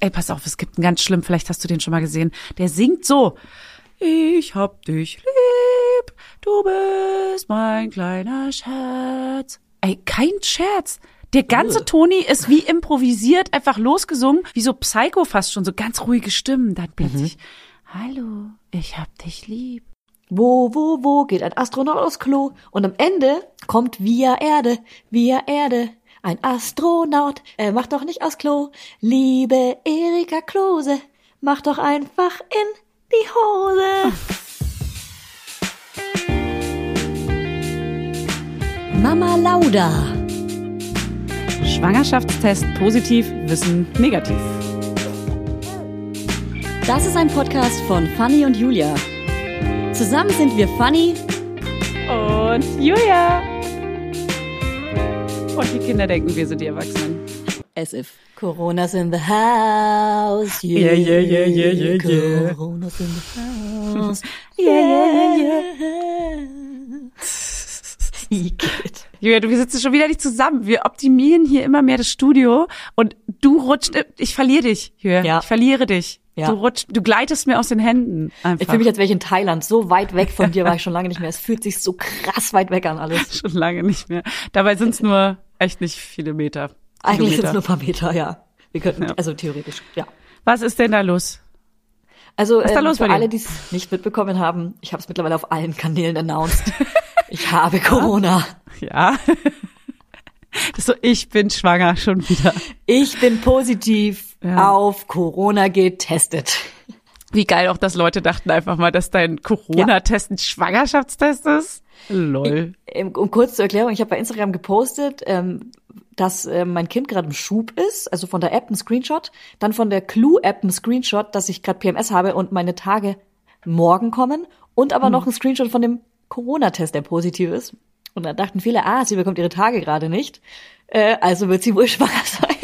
Ey, pass auf, es gibt einen ganz schlimm, vielleicht hast du den schon mal gesehen. Der singt so. Ich hab dich lieb, du bist mein kleiner Scherz. Ey, kein Scherz. Der ganze Toni ist wie improvisiert, einfach losgesungen, wie so Psycho fast schon, so ganz ruhige Stimmen. Dann plötzlich, hallo, ich hab dich lieb. Wo, wo, wo geht ein Astronaut aufs Klo? Und am Ende kommt via Erde, via Erde. Ein Astronaut, er macht doch nicht aus Klo. Liebe Erika Klose, mach doch einfach in die Hose. Mama Lauda. Schwangerschaftstest positiv, Wissen negativ. Das ist ein Podcast von Fanny und Julia. Zusammen sind wir Fanny Und Julia. Und die Kinder denken, wir sind die Erwachsenen. as if. Corona's in the house. Yeah, yeah, yeah, yeah, yeah, yeah. Corona's in the house. Yeah, yeah, yeah. Igitt. Julia, du, wir sitzen schon wieder nicht zusammen. Wir optimieren hier immer mehr das Studio und du rutscht, ich verliere dich, Julia. Ja. Ich verliere dich. Ja. Du rutscht, du gleitest mir aus den Händen. Einfach. Ich fühle mich, als wäre ich in Thailand. So weit weg von dir war ich schon lange nicht mehr. Es fühlt sich so krass weit weg an alles. schon lange nicht mehr. Dabei sind es nur echt nicht viele Meter. Eigentlich sind es nur ein paar Meter, ja. Wir könnten, Ja. also theoretisch, ja. Was ist denn da los? Also ist da ähm, los für alle, die es nicht mitbekommen haben, ich habe es mittlerweile auf allen Kanälen announced. ich habe Corona. Ja. Das so, ich bin schwanger schon wieder. Ich bin positiv Ja. auf Corona getestet. Wie geil auch, dass Leute dachten einfach mal, dass dein Corona-Test ein Schwangerschaftstest ist. Lol. Ähm, Um kurz zur Erklärung, ich habe bei Instagram gepostet, ähm, dass ähm, mein Kind gerade im Schub ist, also von der App ein Screenshot, dann von der Clue-App ein Screenshot, dass ich gerade PMS habe und meine Tage morgen kommen und aber noch ein Screenshot von dem Corona-Test, der positiv ist. Und da dachten viele, ah, sie bekommt ihre Tage gerade nicht, äh, also wird sie wohl schwanger sein.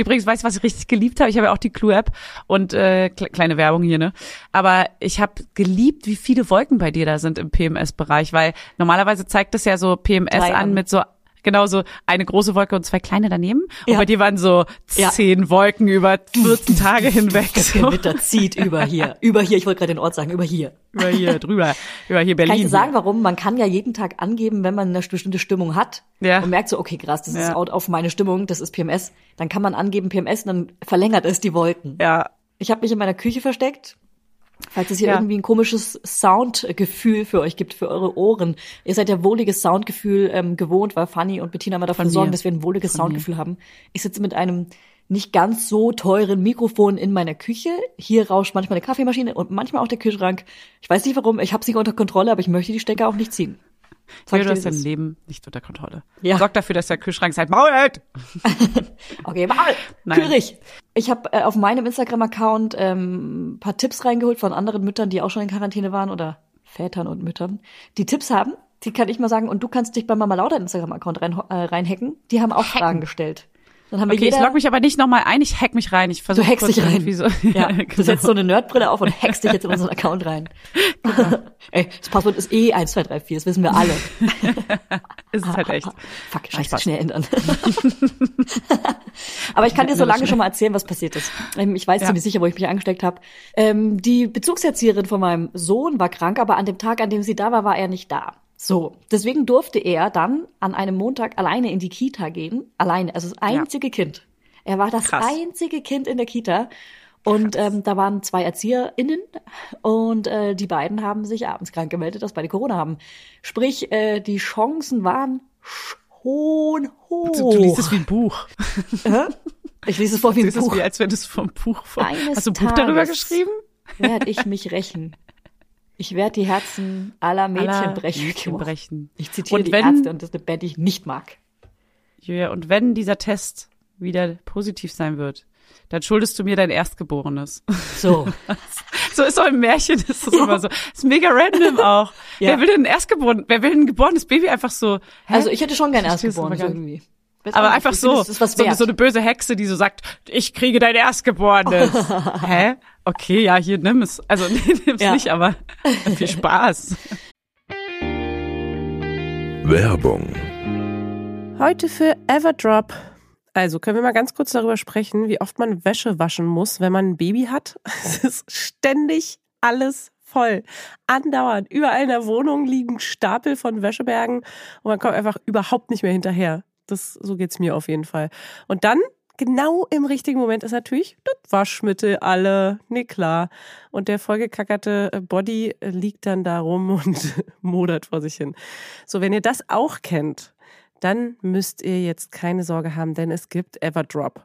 Übrigens, weißt du, was ich richtig geliebt habe? Ich habe ja auch die Clue-App und äh, kle- kleine Werbung hier, ne? Aber ich habe geliebt, wie viele Wolken bei dir da sind im PMS-Bereich, weil normalerweise zeigt es ja so PMS Drei an. mit so genau so eine große Wolke und zwei kleine daneben. Und Ja. bei dir waren so Ja. zehn Wolken über 14 Tage hinweg. Das So. Gewitter zieht über hier, über hier, ich wollte gerade den Ort sagen, über hier. Über hier drüber, über hier Berlin. Kann ich dir sagen, warum? Man kann ja jeden Tag angeben, wenn man eine bestimmte Stimmung hat Ja. und merkt so, okay, krass, das ist Ja. out auf meine Stimmung, das ist PMS. Dann kann man angeben PMS und dann verlängert es die Wolken. Ja, Ich habe mich in meiner Küche versteckt. Falls es hier Ja. irgendwie ein komisches Soundgefühl für euch gibt, für eure Ohren. Ihr seid ja wohliges Soundgefühl ähm, gewohnt, weil Fanny und Bettina immer dafür Von sorgen, mir. dass wir ein wohliges Von mir. Soundgefühl haben. Ich sitze mit einem nicht ganz so teuren Mikrofon in meiner Küche. Hier rauscht manchmal eine Kaffeemaschine und manchmal auch der Kühlschrank. Ich weiß nicht warum, ich habe sie unter Kontrolle, aber ich möchte die Stecker auch nicht ziehen. Sag du hast dein. Leben nicht unter Kontrolle. Ja. Sorg dafür, dass der Kühlschrank sein Maul hält. Okay, Nein. Kühlrich. Ich habe äh, auf meinem Instagram-Account ähm, paar Tipps reingeholt von anderen Müttern, die auch schon in Quarantäne waren oder Vätern und Müttern, die Tipps haben. Die kann ich mal sagen und du kannst dich bei Mama Lauda Instagram-Account rein, äh, reinhacken. Die haben auch Fragen gestellt. Dann haben wir Okay, ich jeder, log mich aber nicht nochmal ein, ich hack mich rein. Ich du versuche hackst dich rein. So, ja, genau. du setzt so eine Nerdbrille auf und hackst dich jetzt in unseren Account rein. Ey, das Passwort ist eh 1234, das wissen wir alle. ist es halt echt. Fuck, scheiße, schnell ändern. Aber ich kann dir so lange schon mal erzählen, was passiert ist. Ähm, Ich weiß Ja. ziemlich sicher, wo ich mich angesteckt habe. Ähm, die Bezugserzieherin von meinem Sohn war krank, aber an dem Tag, an dem sie da war, war er nicht da. So, deswegen durfte er dann an einem Montag alleine in die Kita gehen. Alleine, also das einzige Kind. Er war das Krass. einzige Kind in der Kita. Und ähm, da waren zwei ErzieherInnen und äh, die beiden haben sich abends krank gemeldet, dass beide Corona haben. Sprich, äh, die Chancen waren schon hoch. Du, du liest es wie ein Buch. Ich lese es vor wie Du ein liest es Buch. wie, als wenn es vom Buch vor. Eines Hast du ein Buch darüber geschrieben? Werde ich mich rächen. Ich werde die Herzen aller Mädchen Aller brechen. Mädchen brechen. Ich zitiere Und die wenn- Ärzte und das ist eine Band, die ich nicht mag. Julia, und wenn dieser Test wieder positiv sein wird, dann schuldest du mir dein Erstgeborenes. So. So ist so ein Märchen, ist das immer so. Ist mega random auch. Ja. Wer will denn ein Erstgeboren, wer will ein geborenes Baby einfach so? Hä? Also ich hätte schon gern Erstgeborenes irgendwie. Weiß aber nicht, einfach ich finde, so, Das ist was so, so eine böse Hexe, die so sagt, ich kriege dein Erstgeborenes. Hä? Okay, ja, hier nimm es. Also nee, nimm's Ja. nicht, aber viel Spaß. Werbung. Heute für Everdrop. Also können wir mal ganz kurz darüber sprechen, wie oft man Wäsche waschen muss, wenn man ein Baby hat. Es ist ständig alles voll. Andauernd. Überall in der Wohnung liegen Stapel von Wäschebergen und man kommt einfach überhaupt nicht mehr hinterher. Das, so geht's mir auf jeden Fall. Und dann genau im richtigen Moment ist natürlich das Waschmittel alle. Nee, klar. Und der vollgekackerte äh, Body äh, liegt dann da rum und modert vor sich hin. So, wenn ihr das auch kennt, dann müsst ihr jetzt keine Sorge haben, denn es gibt Everdrop.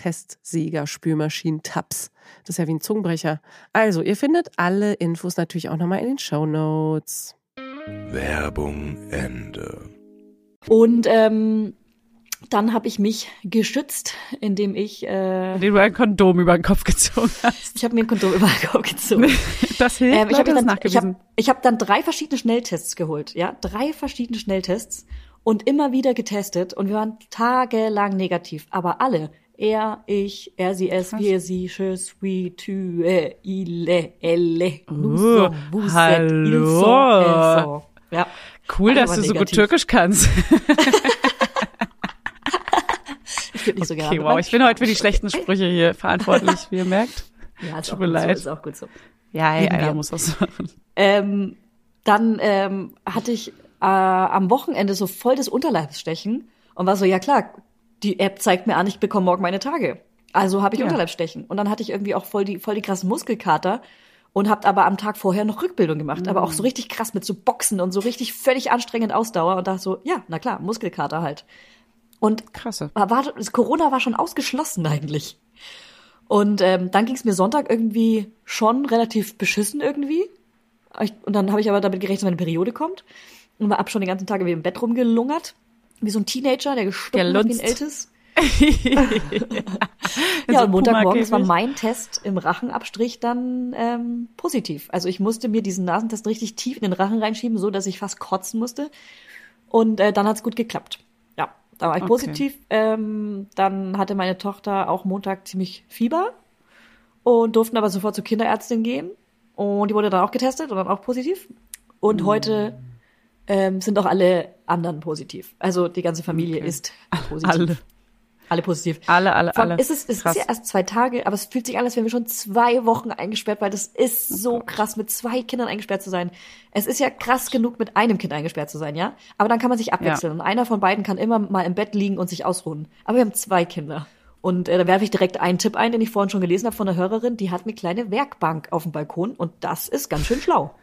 Testsieger, Spülmaschinen, Tabs. Das ist ja wie ein Zungenbrecher. Also, ihr findet alle Infos natürlich auch nochmal in den Show Notes. Werbung Ende. Und ähm, dann habe ich mich geschützt, indem ich äh, Den du ein Kondom über den Kopf gezogen hast. ich habe mir ein Kondom über den Kopf gezogen. Das hilft, Ähm, ich habe dann, ich hab, ich hab dann drei verschiedene Schnelltests geholt, ja, drei verschiedene Schnelltests und immer wieder getestet und wir waren tagelang negativ, aber alle, er, ich, er, sie, es, wir, sie, je suis, tu, ile, elle, nous Uh, vous êtes, hallo. ils sont, elles sont. Ja. Cool, dass du so gut negativ. Türkisch kannst. Ich würde nicht so gerne. Wow, ich bin heute für die schlechten Sprüche hier verantwortlich, wie ihr merkt. Ja, Tut mir leid. so, ist auch gut so. Ja, hey, einer muss was machen. Ähm, dann ähm, hatte ich äh, am Wochenende so voll das Unterleibsstechen und war so, ja klar, die App zeigt mir an, ich bekomme morgen meine Tage. Also habe ich Ja. Unterleibsstechen. Und dann hatte ich irgendwie auch voll die, voll die krassen Muskelkater und habe aber am Tag vorher noch Rückbildung gemacht. Aber auch so richtig krass mit so Boxen und so richtig völlig anstrengend Ausdauer und dachte so, ja, na klar, Muskelkater halt. Und Krasse. war, Corona war schon ausgeschlossen eigentlich. Und ähm, dann ging es mir Sonntag irgendwie schon relativ beschissen irgendwie. Ich, und dann habe ich aber damit gerechnet, dass meine Periode kommt. Und war ab schon den ganzen Tag wie im Bett rumgelungert. Wie so ein Teenager, der gestunken hat wie ein. Ältes. Ja, so und Montagmorgens war mein Test im Rachenabstrich dann ähm, positiv. Also ich musste mir diesen Nasentest richtig tief in den Rachen reinschieben, so dass ich fast kotzen musste. Und äh, dann hat's gut geklappt. Ja, da war ich Okay. positiv. Ähm, dann hatte meine Tochter auch Montag ziemlich Fieber und durften aber sofort zur Kinderärztin gehen. Und die wurde dann auch getestet und dann auch positiv. Und heute ähm, sind auch alle anderen positiv. Also die ganze Familie Okay. ist positiv. Alle. Alle positiv. Alle, alle, allem alle. Ist es, Krass. ist ja erst zwei Tage, aber es fühlt sich an, als wären wir schon zwei Wochen eingesperrt, weil das ist Oh so krass, mit zwei Kindern eingesperrt zu sein. Es ist ja krass genug, mit einem Kind eingesperrt zu sein, ja? Aber dann kann man sich abwechseln und einer von beiden kann immer mal im Bett liegen und sich ausruhen. Aber wir haben zwei Kinder. Und äh, da werfe ich direkt einen Tipp ein, den ich vorhin schon gelesen habe von einer Hörerin, die hat eine kleine Werkbank auf dem Balkon und das ist ganz schön schlau.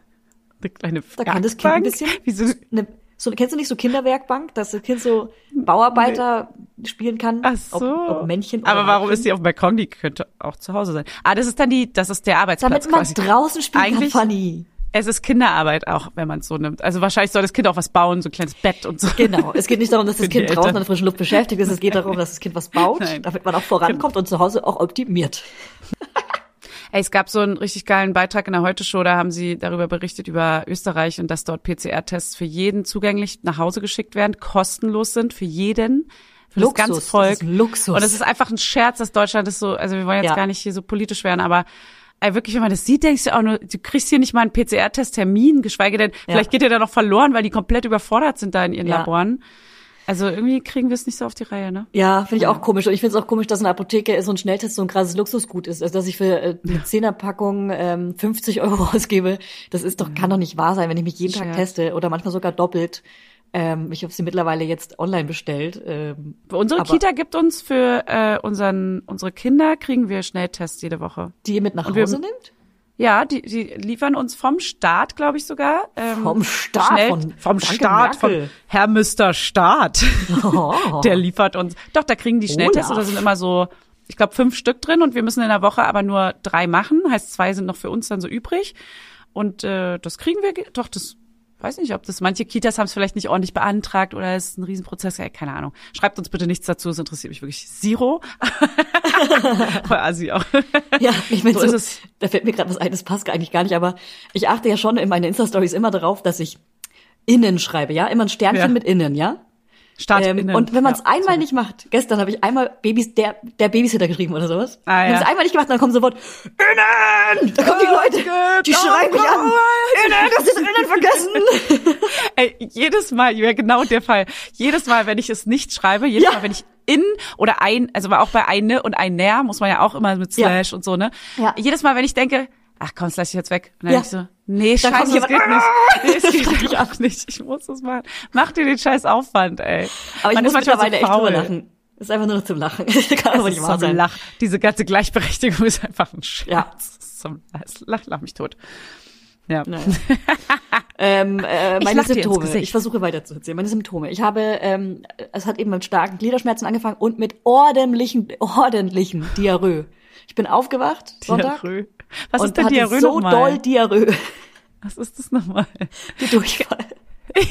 Eine kleine Da kann das Kind ein bisschen. Wieso? Eine, so, kennst du nicht so Kinderwerkbank, dass das Kind so Bauarbeiter spielen kann? Ach so. Ob, ob Männchen Aber warum Weibchen? ist die auf dem Balkon? Die könnte auch zu Hause sein. Ah, das ist dann die, das ist der Arbeitsplatz Damit man quasi. draußen spielen Eigentlich- kann, Fanny. Es ist Kinderarbeit auch, wenn man es so nimmt. Also wahrscheinlich soll das Kind auch was bauen, so ein kleines Bett und so. Genau. Es geht nicht darum, dass das Kind draußen an der frischen Luft beschäftigt ist. Es geht darum, dass das Kind was baut, Nein. damit man auch vorankommt und zu Hause auch optimiert. Ey, es gab so einen richtig geilen Beitrag in der Heute-Show, da haben sie darüber berichtet, über Österreich und dass dort PCR-Tests für jeden zugänglich nach Hause geschickt werden, kostenlos sind für jeden. Für Luxus, das ganze Volk. das ist Luxus. Und es ist einfach ein Scherz, dass Deutschland ist so, also wir wollen jetzt Ja. gar nicht hier so politisch werden, aber ey, wirklich, wenn man das sieht, denkst du auch nur, du kriegst hier nicht mal einen PCR-Test-Termin, geschweige denn, vielleicht geht der da noch verloren, weil die komplett überfordert sind da in ihren Ja. Laboren. Also irgendwie kriegen wir es nicht so auf die Reihe, ne? Ja, finde ich auch komisch. Und ich finde es auch komisch, dass in der Apotheke so ein Schnelltest so ein krasses Luxusgut ist. Also dass ich für äh, eine Zehnerpackung ähm, 50 Euro ausgebe, das ist doch, kann doch nicht wahr sein, wenn ich mich jeden Tag teste oder manchmal sogar doppelt. Ähm, ich habe sie mittlerweile jetzt online bestellt. Ähm, Unsere Kita gibt uns für äh, unseren, unsere Kinder kriegen wir Schnelltests jede Woche. die ihr mit nach Und wir- Hause nimmt? Ja, die, die liefern uns vom Staat, glaube ich sogar. Ähm, Vom Staat, Schnell, von- vom danke, Staat, Merkel. von Herr Mr. Staat. Oh. Der liefert uns. Doch, da kriegen die Schnelltests, Olaf. da sind immer so, ich glaube, fünf Stück drin und wir müssen in der Woche aber nur drei machen. Heißt, zwei sind noch für uns dann so übrig. Und äh, das kriegen wir, doch, das weiß nicht, ob das, manche Kitas haben es vielleicht nicht ordentlich beantragt oder es ist ein Riesenprozess, ja, keine Ahnung. Schreibt uns bitte nichts dazu, es interessiert mich wirklich zero. Asi auch. Ja, ich bin So so, ist es. da fällt mir gerade was ein, das passt eigentlich gar nicht, aber ich achte ja schon in meinen Insta-Stories immer darauf, dass ich innen schreibe, ja? Immer ein Sternchen Ja. mit innen, ja? Start Ähm, und wenn man es Ja, einmal sorry. nicht macht, gestern habe ich einmal Babys, der, der Babysitter geschrieben oder sowas. Ah, Wenn ja. es einmal nicht gemacht, dann kommen sofort innen! Da kommen die Leute, die schreien mich an. Innen, das ist innen vergessen. Ey, jedes Mal, ja genau der Fall. Jedes Mal, wenn ich es nicht schreibe, jedes Ja. Mal, wenn ich in oder ein, also auch bei eine und ein näher muss man ja auch immer mit Ja. Slash und so, ne? Ja. Jedes Mal, wenn ich denke, ach komm, das lass ich jetzt weg. Und dann Ja. ich so, nee, Dann scheiße, das geht nicht. Nee, es Das geht ich einfach nicht. Ich muss das machen. Mach dir den scheiß Aufwand, ey. Aber ich Man muss mittlerweile echt faul. drüber lachen. Ist einfach nur noch zum Lachen. Kann aber nicht wahr sein. Lach. Diese ganze Gleichberechtigung ist einfach ein Scherz. Ja. Zum, lach, lach mich tot. Ja. Ähm, äh, Ich meine ins Symptome. Ich versuche weiter zu erzählen. Meine Symptome. Ich habe, ähm, es hat eben mit starken Gliederschmerzen angefangen und mit ordentlichen, ordentlichen Diarrhoe. Ich bin aufgewacht Sonntag Diarrhoe. Was und ist denn Diarrhoe so nochmal? doll Diarrhoe, Was ist das nochmal? die Durchfall.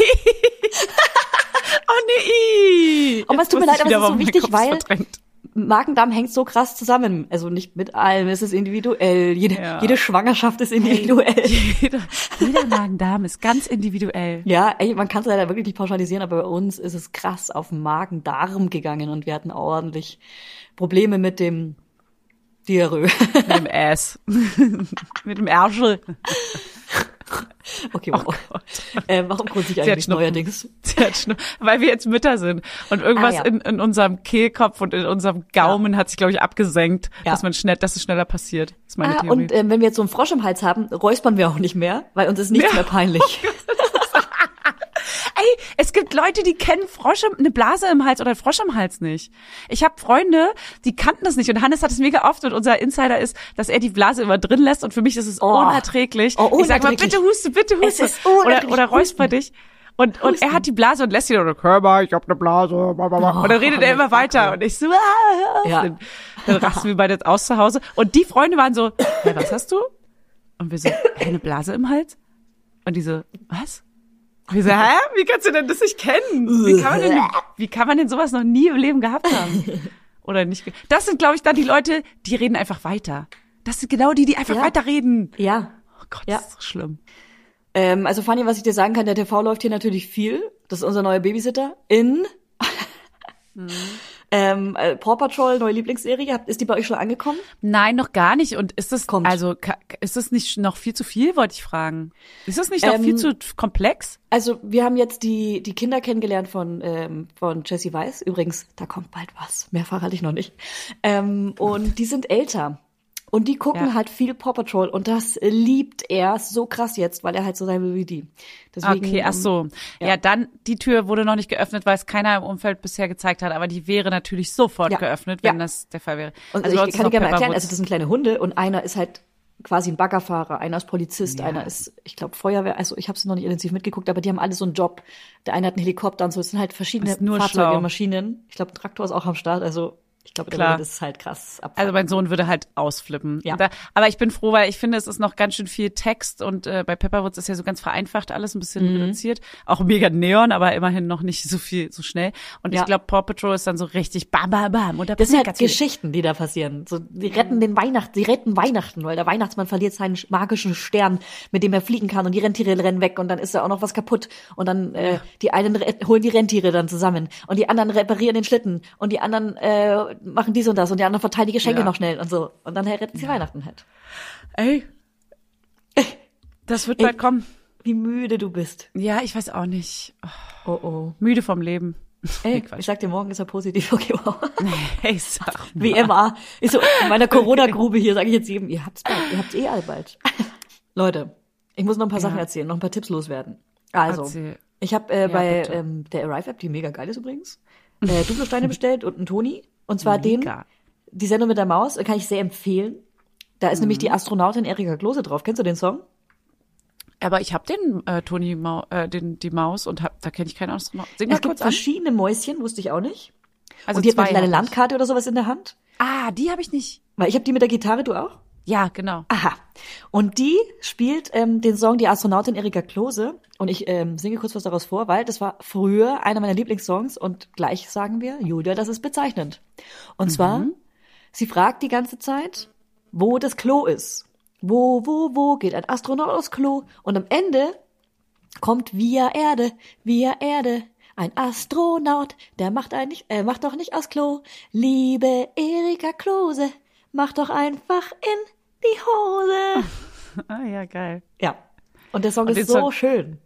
Oh nee. Aber es tut mir leid, aber es ist so wichtig, weil- verdrängt. Magen-Darm hängt so krass zusammen. Also nicht mit allem, es ist individuell. Jede, Ja. jede Schwangerschaft ist individuell. Jeder, jeder Magen-Darm ist ganz individuell. Ja, ey, man kann es leider wirklich nicht pauschalisieren, aber bei uns ist es krass auf Magen-Darm gegangen und wir hatten ordentlich Probleme mit dem Diarrhoe. Mit dem Ass. Mit dem Ärschel. Okay, wow. äh, warum grüße ich Oh eigentlich neuerdings? Weil wir jetzt Mütter sind. Und irgendwas Ah, ja. in, in unserem Kehlkopf und in unserem Gaumen hat sich, glaube ich, abgesenkt, Ja. dass man schnell, dass es schneller passiert. Das ist meine Ah, Theorie. und ähm, wenn wir jetzt so einen Frosch im Hals haben, räuspern wir auch nicht mehr, weil uns ist nichts Ja. mehr peinlich. Ey, es gibt Leute, die kennen Frosche, eine Blase im Hals oder einen Frosch im Hals nicht. Ich habe Freunde, die kannten das nicht und Hannes hat es mega oft und unser Insider ist, dass er die Blase immer drin lässt und für mich ist es Oh. unerträglich. Oh, Ich sag mal, unerträglich. bitte huste, bitte huste. oder unerträglich. oder räusper dich. Und, und er hat die Blase und lässt sie oder Körper, ich hab eine Blase. blablabla. Und dann redet er immer weiter und ich so, ah, Ja. dann, dann rasten wir beide aus zu Hause. Und die Freunde waren so, hey, was hast du? Und wir so, hey, eine Blase im Hals? Und die so, was? Wir so, hä? Wie kannst du denn das nicht kennen? Wie kann man denn, wie kann man denn sowas noch nie im Leben gehabt haben? Oder nicht? Das sind, glaube ich, dann die Leute, die reden einfach weiter. Das sind genau die, die einfach Ja. weiterreden. Ja. Oh Gott, Ja. das ist so schlimm. Ähm, also Fanny, was ich dir sagen kann, der TV läuft hier natürlich viel. Das ist unser neuer Babysitter in ähm, äh, Paw Patrol, neue Lieblingsserie. Ist die bei euch schon angekommen? Nein, noch gar nicht. Und ist das, Kommt. also, ist das nicht noch viel zu viel, wollte ich fragen? Ist das nicht noch Ähm, viel zu komplex? Also wir haben jetzt die, die Kinder kennengelernt von, ähm, von Jessie Weiss. Übrigens, da kommt bald was. Mehr verrate ich noch nicht. Ähm, und die sind älter. Und die gucken Ja. halt viel Paw Patrol und das liebt er so krass jetzt, weil er halt so sein will wie die. Deswegen, Okay, ach ähm, so. Ja. dann, die Tür wurde noch nicht geöffnet, weil es keiner im Umfeld bisher gezeigt hat, aber die wäre natürlich sofort Ja. geöffnet, wenn Ja. das der Fall wäre. Und also ich kann dir gerne mal erklären, also das sind kleine Hunde und einer ist halt quasi ein Baggerfahrer, einer ist Polizist, Ja. einer ist, ich glaube, Feuerwehr, also ich habe es noch nicht intensiv mitgeguckt, aber die haben alle so einen Job. Der eine hat einen Helikopter und so, es sind halt verschiedene Fahrzeuge, schlau. Maschinen. Ich glaube, ein Traktor ist auch am Start, also Ich glaube, Klar. das halt krass abfangen. Also mein Sohn würde halt ausflippen. Ja. Da, aber ich bin froh, weil ich finde, es ist noch ganz schön viel Text und äh, bei Pepperwoods ist ja so ganz vereinfacht alles ein bisschen Mhm. reduziert. Auch mega Neon, aber immerhin noch nicht so viel, so schnell. Und Ja. ich glaube, Paw Patrol ist dann so richtig bam, bam, bam. Und da Das sind halt. Geschichten, die da passieren. So, die retten den Weihnachten, die retten Weihnachten, weil der Weihnachtsmann verliert seinen magischen Stern, mit dem er fliegen kann und die Rentiere rennen weg und dann ist da auch noch was kaputt und dann äh, die einen holen die Rentiere dann zusammen und die anderen reparieren den Schlitten und die anderen äh, machen dies und das und die anderen verteilen die Geschenke Ja. noch schnell und so und dann retten sie Weihnachten halt. Ey, das wird bald kommen. Wie müde du bist. Ja, ich weiß auch nicht. Oh, Oh oh. müde vom Leben. Ey, Quatsch. ich sag dir, morgen ist er positiv. Okay, wow. Hey, sag mal. Wie immer. Ich so, in meiner Corona-Grube hier sage ich jetzt jedem, ihr habt's bald, ihr habt's eh alle bald. Leute, ich muss noch ein paar Sachen erzählen, noch ein paar Tipps loswerden. Also, Erzähl. ich habe äh, bei bitte. ähm, der Arrive-App, die mega geil ist übrigens, äh, Duplo-Steine bestellt und einen Toni. Und zwar den, Mega. die Sendung mit der Maus, kann ich sehr empfehlen. Da ist nämlich die Astronautin Erika Klose drauf. Kennst du den Song? Aber ich habe den äh, Toni Mau äh, den die Maus und hab, da kenne ich keinen Astronaut. Sing mal Es gibt kurz an. verschiedene Mäuschen, wusste ich auch nicht. Also und die hat eine kleine. Landkarte oder sowas in der Hand. Ah, die habe ich nicht. Weil ich habe die mit der Gitarre, du auch? Ja, genau. Aha. Und die spielt ähm, den Song Die Astronautin Erika Klose. Und ich ähm, singe kurz was daraus vor, weil das war früher einer meiner Lieblingssongs. Und gleich sagen wir, Julia, das ist bezeichnend. Und zwar, sie fragt die ganze Zeit, wo das Klo ist. Wo, wo, wo geht ein Astronaut aufs Klo? Und am Ende kommt via Erde, via Erde. Ein Astronaut, der macht ein nicht, äh, macht doch nicht aus Klo. Liebe Erika Klose, mach doch einfach in die Hose. Ah, ja, geil. Ja. Und der Song Und ist so Song- schön.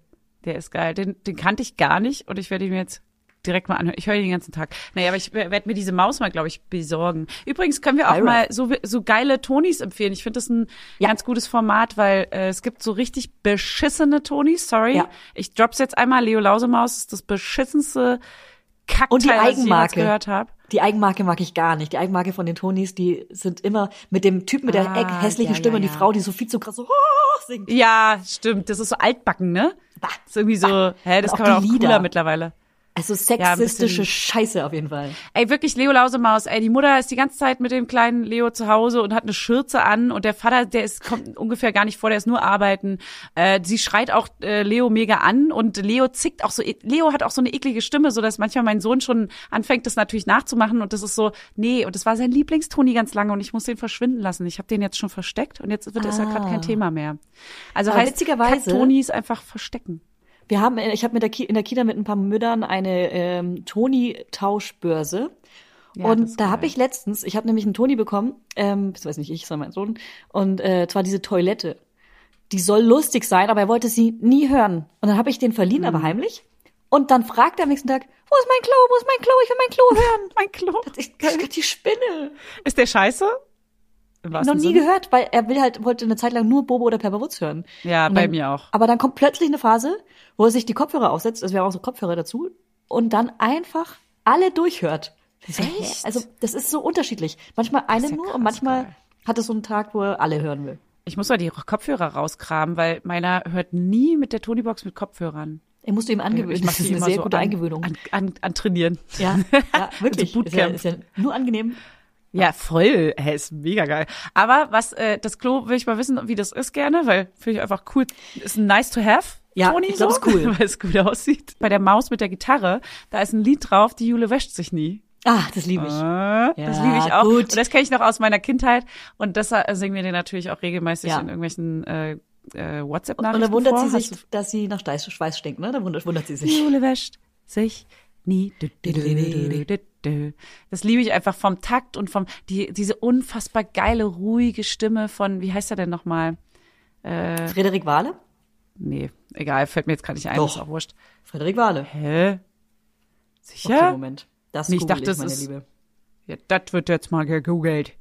Der ist geil. Den, den kannte ich gar nicht und ich werde ihn mir jetzt direkt mal anhören. Ich höre ihn den ganzen Tag. Naja, aber ich werde mir diese Maus mal, glaube ich, besorgen. Übrigens können wir auch Ira. mal so, so geile Tonis empfehlen. Ich finde das ein Ja. ganz gutes Format, weil äh, es gibt so richtig beschissene Tonis. Sorry. Ja. Ich drop's jetzt einmal. Leo Lausemaus ist das beschissenste Kackteil, was ich jemals gehört habe. Die Eigenmarke mag ich gar nicht. Die Eigenmarke von den Tonis, die sind immer mit dem Typen mit der Ah, eck- hässlichen ja, Stimme ja, und die ja. Frau, die so viel zu krass so oh, singt. Ja, stimmt. Das ist so altbacken, ne? Bah. ist irgendwie so, Bah. hä, das Und kann auch man auch cooler Lieder. mittlerweile. Also Ja, sexistische bisschen- Scheiße auf jeden Fall. Ey, wirklich, Leo Lausemaus, ey, die Mutter ist die ganze Zeit mit dem kleinen Leo zu Hause und hat eine Schürze an und der Vater, der ist, kommt ungefähr gar nicht vor, der ist nur arbeiten. Äh, sie schreit auch äh, Leo mega an und Leo zickt auch so, Leo hat auch so eine eklige Stimme, so dass manchmal mein Sohn schon anfängt, das natürlich nachzumachen und das ist so, nee, und das war sein Lieblingstoni ganz lange und ich muss den verschwinden lassen. Ich habe den jetzt schon versteckt und jetzt wird das ja gerade Ah. kein Thema mehr. Also Aber heißt, witzigerweise- Tonis einfach verstecken. Wir haben, äh, ich habe mit der in der Kita mit ein paar Müttern eine ähm, Toni-Tauschbörse. Ja, das und ist da habe ich letztens, ich habe nämlich einen Toni bekommen, ähm, das weiß nicht ich, sondern mein Sohn, und äh, zwar diese Toilette. Die soll lustig sein, aber er wollte sie nie hören. Und dann habe ich den verliehen, Mhm. aber heimlich. Und dann fragt er am nächsten Tag, wo ist mein Klo, wo ist mein Klo, ich will mein Klo hören. Mein Klo. Ich, ich, die Spinne. Ist der scheiße? Noch nie Sinne? gehört, weil er will halt, wollte eine Zeit lang nur Bobo oder Pepper Woods hören. Ja, Und bei dann, mir auch. Aber dann kommt plötzlich eine Phase, wo er sich die Kopfhörer aufsetzt, also wir haben auch so Kopfhörer dazu, und dann einfach alle durchhört. Echt? Also das ist so unterschiedlich. Manchmal eine ja nur krass und manchmal geil. hat es so einen Tag, wo er alle hören will. Ich muss mal die Kopfhörer rauskramen, weil meiner hört nie mit der Tonybox mit Kopfhörern. Er musste ihm angewöhnen. Ich mache das ist eine sehr so gute an, Eingewöhnung. An, an, an trainieren. Ja, ja, wirklich. So ist, ja, Bootcamp. ist ja nur angenehm. Ja, voll. Hä, ist mega geil. Aber was, äh, das Klo will ich mal wissen, wie das ist gerne, weil finde ich einfach cool. Ist ein nice to have. Ja, Toni ich glaub, so, ist cool. Weil es gut aussieht. Bei der Maus mit der Gitarre, da ist ein Lied drauf, die Jule wäscht sich nie. Ah, das liebe ich. Äh, das Ja, liebe ich auch. gut. Und das kenne ich noch aus meiner Kindheit. Und das äh, singen wir den natürlich auch regelmäßig Ja. in irgendwelchen äh, äh, Und WhatsApp-Nachrichten dann wundert vor. sie sich, dass sie nach Schweiß stinkt, ne? Da wundert, wundert sie sich. Die Jule wäscht sich nie. Du, du, du, du. Das liebe ich einfach vom Takt und vom die diese unfassbar geile ruhige Stimme von wie heißt er denn nochmal? Frederik Wahle? Nee, egal, fällt mir jetzt gerade nicht ein, Doch. ist auch wurscht. Frederik Wahle. Hä? Okay, Sicher? Moment. Das Nee, ich dachte, ich, meine ist- Liebe. ja, das wird jetzt mal gegoogelt.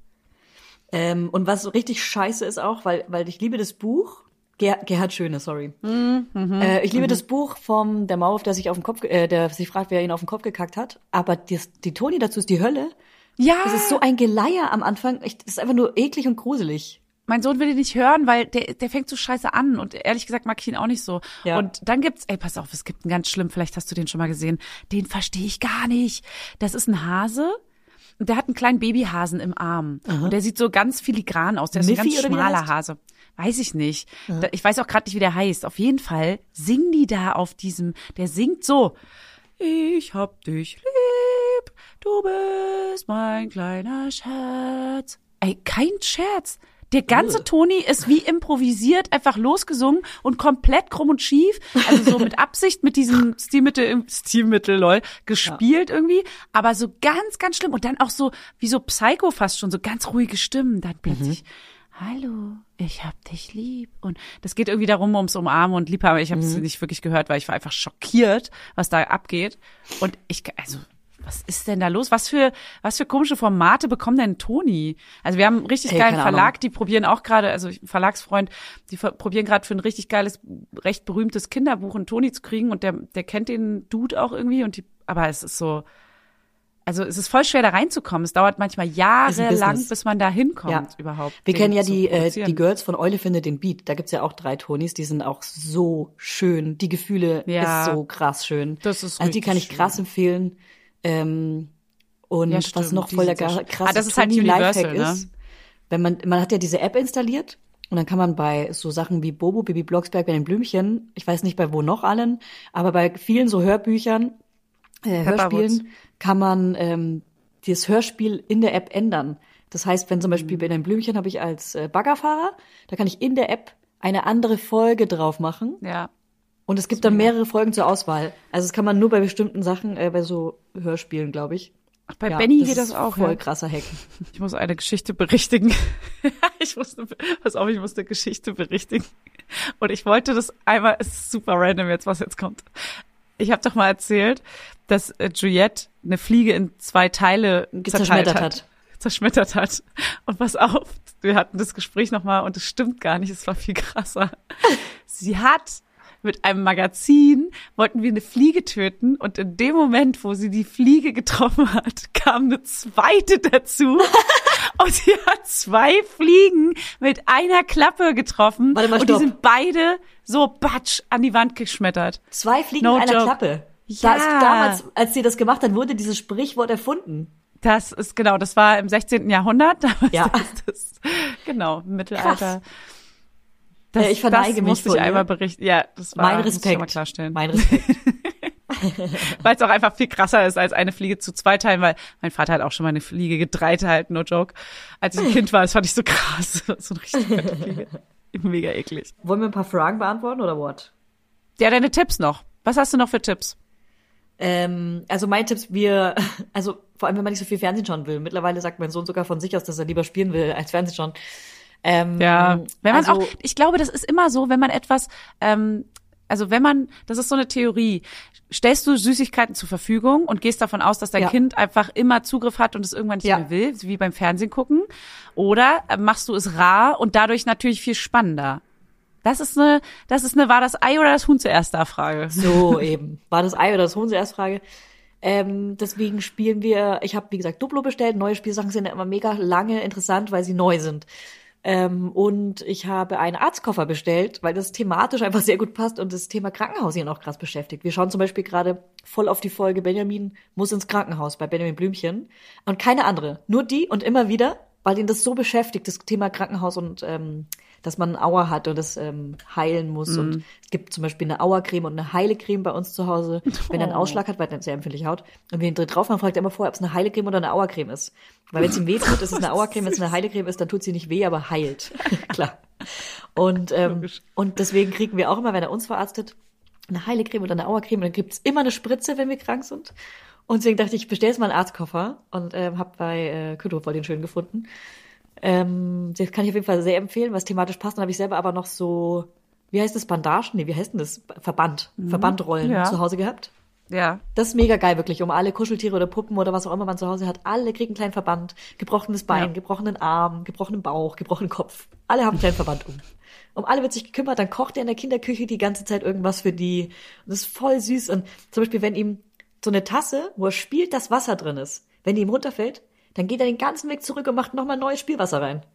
Ähm, und was so richtig scheiße ist auch, weil, weil ich liebe das Buch, Ger Gerhard Schöne, sorry. äh, ich liebe das Buch vom der Maulwurf, der sich auf den Kopf, äh, der sich fragt, wer ihn auf den Kopf gekackt hat. Aber die, die Toni dazu ist die Hölle. Ja, Das ist so ein Geleier am Anfang. Ich, das ist einfach nur eklig und gruselig. mein Sohn will ihn nicht hören, weil der, der fängt so scheiße an und ehrlich gesagt mag ich ihn auch nicht so. Ja. Und dann gibt's, ey, pass auf, es gibt einen ganz schlimm, vielleicht hast du den schon mal gesehen, den verstehe ich gar nicht. Das ist ein Hase Und der hat einen kleinen Babyhasen im Arm. Und der sieht so ganz filigran aus. Der ist so ein ganz schmaler? Hase. Weiß ich nicht. Da, ich weiß auch gerade nicht, wie der heißt. Auf jeden Fall singen die da auf diesem, der singt so. Ich hab dich lieb, du bist mein kleiner Schatz. Ey, kein Scherz. Der ganze Toni ist wie improvisiert, einfach losgesungen und komplett krumm und schief. Also so mit Absicht mit diesem Stilmittel, Stilmittel, lol, gespielt irgendwie. Aber so ganz, ganz schlimm. Und dann auch so, wie so Psycho fast schon, so ganz ruhige Stimmen. Dann plötzlich, hallo, ich hab dich lieb. Und das geht irgendwie darum, ums Umarmen und Liebhaben. Ich habe es nicht wirklich gehört, weil ich war einfach schockiert, was da abgeht. Und ich, also, was ist denn da los? Was für, was für komische Formate bekommt denn Toni? Also wir haben einen richtig Ey, geilen Verlag, die probieren auch gerade, also Verlagsfreund, die probieren gerade für ein richtig geiles, recht berühmtes Kinderbuch einen Toni zu kriegen und der, der kennt den Dude auch irgendwie und die, aber es ist so, also es ist voll schwer da reinzukommen. Es dauert manchmal jahrelang, bis man da hinkommt Ja. überhaupt. Wir kennen ja die, äh, die Girls von Eule findet den Beat. Da gibt's ja auch drei Tonis, die sind auch so schön. Die Gefühle Ja. ist so krass schön. Das ist also die kann ich richtig krass empfehlen. Ähm, und Ja, was noch voll der schön. krasse Ah, das ist halt Lifehack ne? ist, wenn man, man hat ja diese App installiert und dann kann man bei so Sachen wie Bobo, Bibi Blocksberg, bei den Blümchen, ich weiß nicht bei wo noch allen, aber bei vielen so Hörbüchern, äh. Hörspielen kann man ähm, das Hörspiel in der App ändern. Das heißt, wenn zum Beispiel Mhm. bei den Blümchen habe ich als äh, Baggerfahrer, da kann ich in der App eine andere Folge drauf machen Ja. und es gibt dann mehrere Folgen zur Auswahl. Also das kann man nur bei bestimmten Sachen, äh, bei so Hörspielen, glaube ich. Ach, bei Ja, Benny geht das auch. Voll Ja. krasser Hack. Ich muss eine Geschichte berichtigen. ich musste, pass auf, ich musste Geschichte berichtigen. Und ich wollte das einmal, es ist super random jetzt, was jetzt kommt. Ich habe doch mal erzählt, dass äh, Juliette eine Fliege in zwei Teile Zerschmettert hat. hat. Zerschmettert hat. Und pass auf, wir hatten das Gespräch nochmal und es stimmt gar nicht, es war viel krasser. Sie hat mit einem Magazin wollten wir eine Fliege töten und in dem Moment, wo sie die Fliege getroffen hat, kam eine zweite dazu und sie hat zwei Fliegen mit einer Klappe getroffen Warte mal, und die stopp. sind beide so batsch an die Wand geschmettert. Zwei Fliegen No in einer joke. Klappe. Ja. Da ist damals, als sie das gemacht hat, wurde dieses Sprichwort erfunden. Das ist genau, das war im 16. Jahrhundert. Damals Ja. das, genau, im Mittelalter. Das, Äh, ich verneige das mich musste ich einmal berichten. Ja, das war mein Respekt. mal klarstellen. Mein Respekt. weil es auch einfach viel krasser ist als eine Fliege zu zwei Teilen, weil mein Vater hat auch schon mal eine Fliege gedreiteilt, no joke. Als ich ein Kind war, das fand ich so krass. So eine richtig fette Fliege. Mega eklig. Wollen wir ein paar Fragen beantworten oder what? Ja, deine Tipps noch. Was hast du noch für Tipps? Ähm, also mein Tipp, wir, also vor allem, wenn man nicht so viel Fernsehen schauen will. Mittlerweile sagt mein Sohn sogar von sich aus, dass er lieber spielen will als Fernsehen schauen. Ähm, Ja, wenn man also, auch, ich glaube, das ist immer so, wenn man etwas, ähm, also wenn man, das ist so eine Theorie, stellst du Süßigkeiten zur Verfügung und gehst davon aus, dass dein Ja. Kind einfach immer Zugriff hat und es irgendwann nicht Ja. mehr will, wie beim Fernsehen gucken, oder machst du es rar und dadurch natürlich viel spannender. Das ist eine, das ist eine, war das Ei oder das Huhn zuerst da Frage? So eben. War das Ei oder das Huhn zuerst Frage? Ähm, deswegen spielen wir, ich habe wie gesagt Duplo bestellt. Neue Spielsachen sind ja immer mega lange interessant, weil sie neu sind. Ähm, und ich habe einen Arztkoffer bestellt, weil das thematisch einfach sehr gut passt und das Thema Krankenhaus ihn auch krass beschäftigt. Wir schauen zum Beispiel gerade voll auf die Folge Benjamin muss ins Krankenhaus bei Benjamin Blümchen und keine andere, nur die und immer wieder, weil ihn das so beschäftigt, das Thema Krankenhaus und ähm, dass man eine Auer hat und das ähm, heilen muss. Mhm. Und es gibt zum Beispiel eine Auercreme und eine Heilecreme bei uns zu Hause, wenn er einen Oh. Ausschlag hat, weil er eine sehr empfindliche Haut. Und wenn ihn drauf machen, fragt er immer vorher, ob es eine Heilecreme oder eine Auercreme ist. Weil wenn es ihm weh tut, ist es eine Auercreme, wenn es eine Heilecreme ist, dann tut sie nicht weh, aber heilt. Klar. Und, ähm, Logisch. und deswegen kriegen wir auch immer, wenn er uns verarztet, eine Heilecreme oder eine Auercreme. Und dann gibt's immer eine Spritze, wenn wir krank sind. Und deswegen dachte ich, ich bestelle jetzt mal einen Arztkoffer und ähm, habe bei äh, voll den schön gefunden. Ähm, das kann ich auf jeden Fall sehr empfehlen, was thematisch passt. Dann habe ich selber aber noch so, wie heißt das, Bandagen? Nee, wie heißt denn das? Verband. Verbandrollen Ja. zu Hause gehabt. Ja. Das ist mega geil, wirklich. Um alle Kuscheltiere oder Puppen oder was auch immer man zu Hause hat. Alle kriegen einen kleinen Verband. Gebrochenes Bein, Ja. gebrochenen Arm, gebrochenen Bauch, gebrochenen Kopf. Alle haben einen kleinen Verband um. Um alle wird sich gekümmert, dann kocht er in der Kinderküche die ganze Zeit irgendwas für die. Und das ist voll süß. Und zum Beispiel, wenn ihm so eine Tasse, wo er spielt, das Wasser drin ist, wenn die ihm runterfällt, dann geht er den ganzen Weg zurück und macht nochmal neues Spielwasser rein.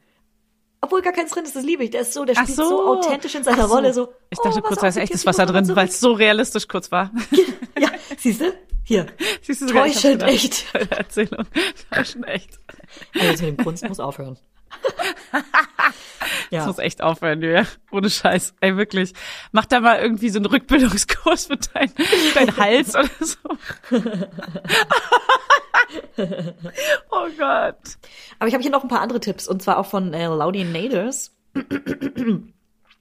Obwohl gar keins drin ist, das liebe ich. Der ist so, der spielt so. so. authentisch in seiner so. Rolle. So, Ich dachte oh, kurz, da ist echtes Wasser drin, weil es so realistisch kurz war. Ja, siehst du? Hier, Siehst du sogar, täuschend echt. Erzählung. Täuschend echt. Also mit dem Kunst muss aufhören. Das ja. muss echt aufhören, Julia. Ohne Scheiß. Ey, wirklich. Mach da mal irgendwie so einen Rückbildungskurs für deinen dein Hals oder so. Oh Gott. Aber ich habe hier noch ein paar andere Tipps und zwar auch von äh, Laudie Naders.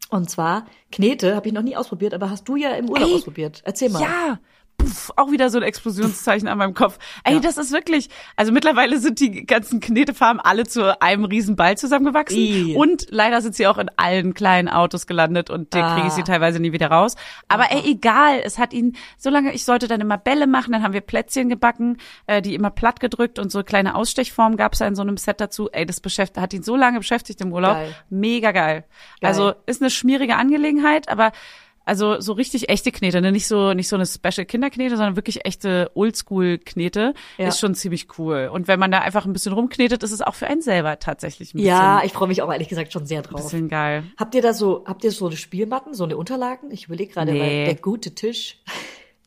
Und zwar Knete habe ich noch nie ausprobiert, aber hast du ja im Urlaub Ey, ausprobiert. Erzähl mal. Ja. Puff, auch wieder so ein Explosionszeichen an meinem Kopf. Ey, Ja. das ist wirklich, also mittlerweile sind die ganzen Knetefarmen alle zu einem riesen Ball zusammengewachsen. Ih. Und leider sind sie auch in allen kleinen Autos gelandet und Ah. kriege ich sie teilweise nie wieder raus. Aber ey, egal, es hat ihn, solange ich sollte dann immer Bälle machen, dann haben wir Plätzchen gebacken, äh, die immer platt gedrückt und so kleine Ausstechformen gab's da in so einem Set dazu. Ey, das beschäftigt, hat ihn so lange beschäftigt im Urlaub. Geil. Mega geil. Geil. Also ist eine schmierige Angelegenheit, aber also so richtig echte Knete, ne? nicht so nicht so eine Special Kinderknete, sondern wirklich echte Oldschool Knete Ja. ist schon ziemlich cool. Und wenn man da einfach ein bisschen rumknetet, ist es auch für einen selber tatsächlich ein bisschen, Ja, ich freue mich auch ehrlich gesagt schon sehr drauf. bisschen geil. Habt ihr da so, habt ihr so eine Spielmatten, so eine Unterlagen? Ich überlege gerade, Nee. weil der gute Tisch.